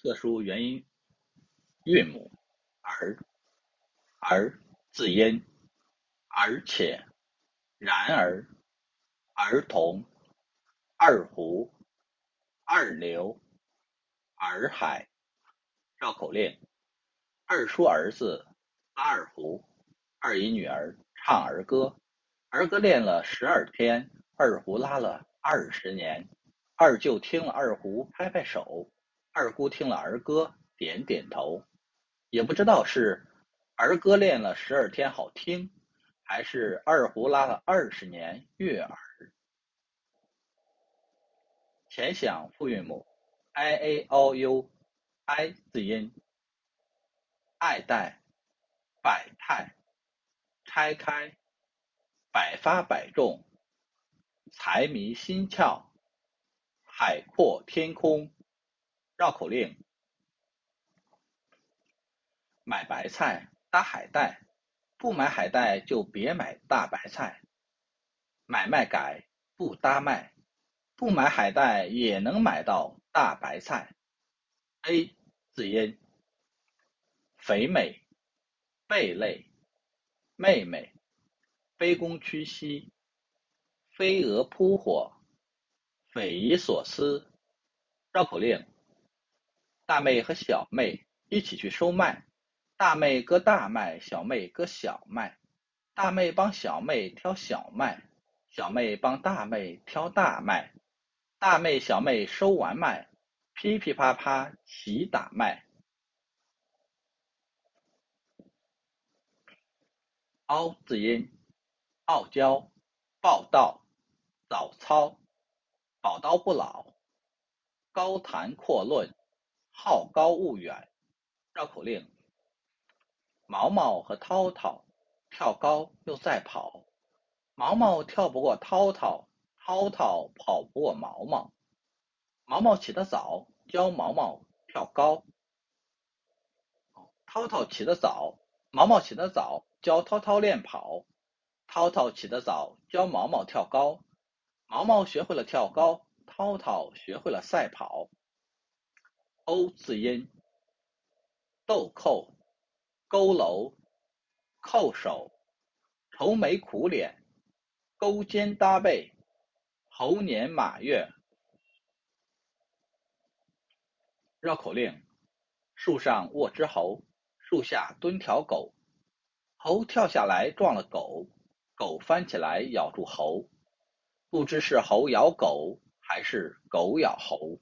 特殊元音韵母而，而字音，而且，然而，儿童，二胡，二流，洱海。绕口令：二叔儿子拉二胡，二姨女儿唱儿歌。儿歌练了十二天，二胡拉了二十年。二舅听了二胡拍拍手，二姑听了儿歌点点头。也不知道是儿歌练了十二天好听，还是二胡拉了二十年悦耳。前响复韵母 i a o u i 字音，爱戴、百态、拆开、百发百中、财迷心窍。海阔天空，绕口令：买白菜搭海带，不买海带就别买大白菜。买卖改不搭卖，不买海带也能买到大白菜。A 字音：肥美、贝类、妹妹、卑躬屈膝、飞蛾扑火。匪夷所思，绕口令：大妹和小妹一起去收麦，大妹割大麦，小妹割小麦，大妹帮小妹挑小麦，小妹帮大妹挑大麦，大妹小妹收完麦，噼噼啪啪齐打麦。凹字音：傲娇、报道、早操。宝刀不老，高谈阔论，好高骛远。绕口令：毛毛和涛涛跳高又赛跑，毛毛跳不过涛涛，涛涛跑不过毛毛。毛毛起得早，教毛毛跳高。涛涛起得早，毛毛起得早，教涛涛练跑。涛涛起得早，教毛毛跳高。毛毛学会了跳高，涛涛学会了赛跑。O 字音，豆蔻、佝偻、叩首、愁眉苦脸、勾肩搭背、猴年马月。绕口令：树上卧只猴，树下蹲条狗。猴跳下来撞了狗，狗翻起来咬住猴。不知是猴咬狗，还是狗咬猴。